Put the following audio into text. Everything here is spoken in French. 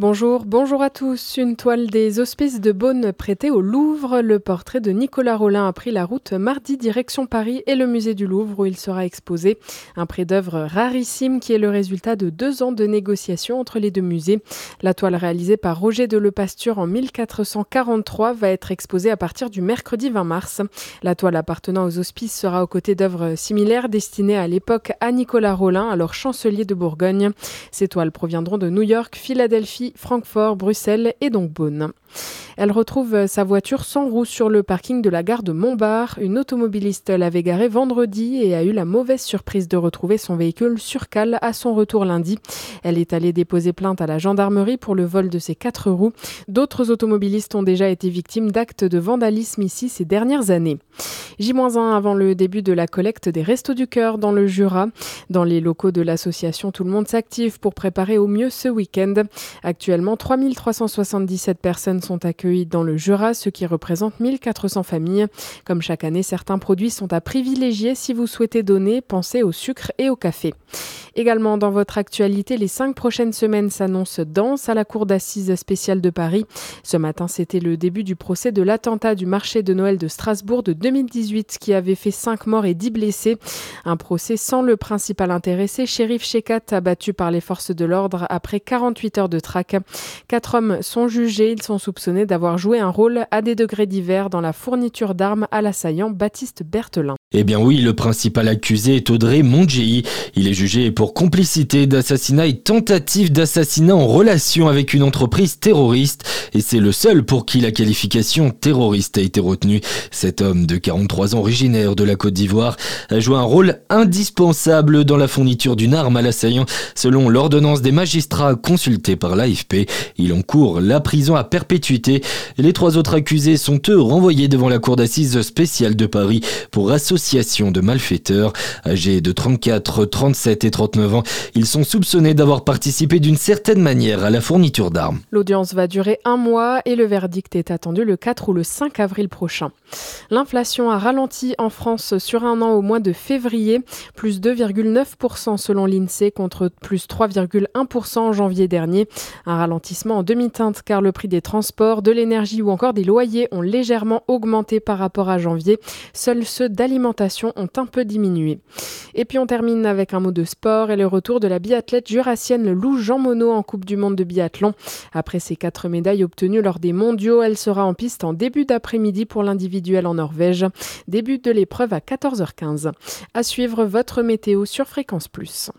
Bonjour, bonjour à tous. Une toile des hospices de Beaune prêtée au Louvre. Le portrait de Nicolas Rollin a pris la route mardi direction Paris et le musée du Louvre où il sera exposé. Un prêt d'œuvre rarissime qui est le résultat de deux ans de négociations entre les deux musées. La toile réalisée par Roger de Lepasture en 1443 va être exposée à partir du mercredi 20 mars. La toile appartenant aux hospices sera aux côtés d'œuvres similaires destinées à l'époque à Nicolas Rollin, alors chancelier de Bourgogne. Ces toiles proviendront de New York, Philadelphie, Francfort, Bruxelles et donc Beaune. Elle retrouve sa voiture sans roue sur le parking de la gare de Montbard. Une automobiliste l'avait garée vendredi et a eu la mauvaise surprise de retrouver son véhicule sur cale à son retour lundi. Elle est allée déposer plainte à la gendarmerie pour le vol de ses quatre roues. D'autres automobilistes ont déjà été victimes d'actes de vandalisme ici ces dernières années. J-1 avant le début de la collecte des Restos du Cœur dans le Jura. Dans les locaux de l'association, tout le monde s'active pour préparer au mieux ce week-end. Actuellement, 3377 personnes sont accueillies dans le Jura, ce qui représente 1400 familles. Comme chaque année, certains produits sont à privilégier si vous souhaitez donner. Pensez au sucre et au café. Également dans votre actualité, les cinq prochaines semaines s'annoncent denses à la Cour d'assises spéciale de Paris. Ce matin, c'était le début du procès de l'attentat du marché de Noël de Strasbourg de 2018 qui avait fait cinq morts et dix blessés. Un procès sans le principal intéressé, Shérif Shekat, abattu par les forces de l'ordre après 48 heures de traque. Quatre hommes sont jugés. Ils sont soupçonnés d'avoir joué un rôle à des degrés divers dans la fourniture d'armes à l'assaillant Baptiste Berthelin. Eh bien oui, le principal accusé est Audrey Mondjei. Il est jugé pour complicité d'assassinat et tentative d'assassinat en relation avec une entreprise terroriste et c'est le seul pour qui la qualification terroriste a été retenue. Cet homme de 43 ans originaire de la Côte d'Ivoire a joué un rôle indispensable dans la fourniture d'une arme à l'assaillant selon l'ordonnance des magistrats consultés par l'AFP. Il encourt la prison à perpétuité. Les trois autres accusés sont eux renvoyés devant la cour d'assises spéciale de Paris pour associer de malfaiteurs. Âgés de 34, 37 et 39 ans, ils sont soupçonnés d'avoir participé d'une certaine manière à la fourniture d'armes. L'audience va durer un mois et le verdict est attendu le 4 ou le 5 avril prochain. L'inflation a ralenti en France sur un an au mois de février, plus 2,9% selon l'INSEE contre plus 3,1% en janvier dernier. Un ralentissement en demi-teinte car le prix des transports, de l'énergie ou encore des loyers ont légèrement augmenté par rapport à janvier. Seuls ceux d'alimentation ont un peu diminué. Et puis on termine avec un mot de sport et le retour de la biathlète jurassienne Lou Jean Monod en Coupe du Monde de biathlon. Après ses quatre médailles obtenues lors des mondiaux, elle sera en piste en début d'après-midi pour l'individuel en Norvège. Début de l'épreuve à 14h15. À suivre votre météo sur Fréquence Plus.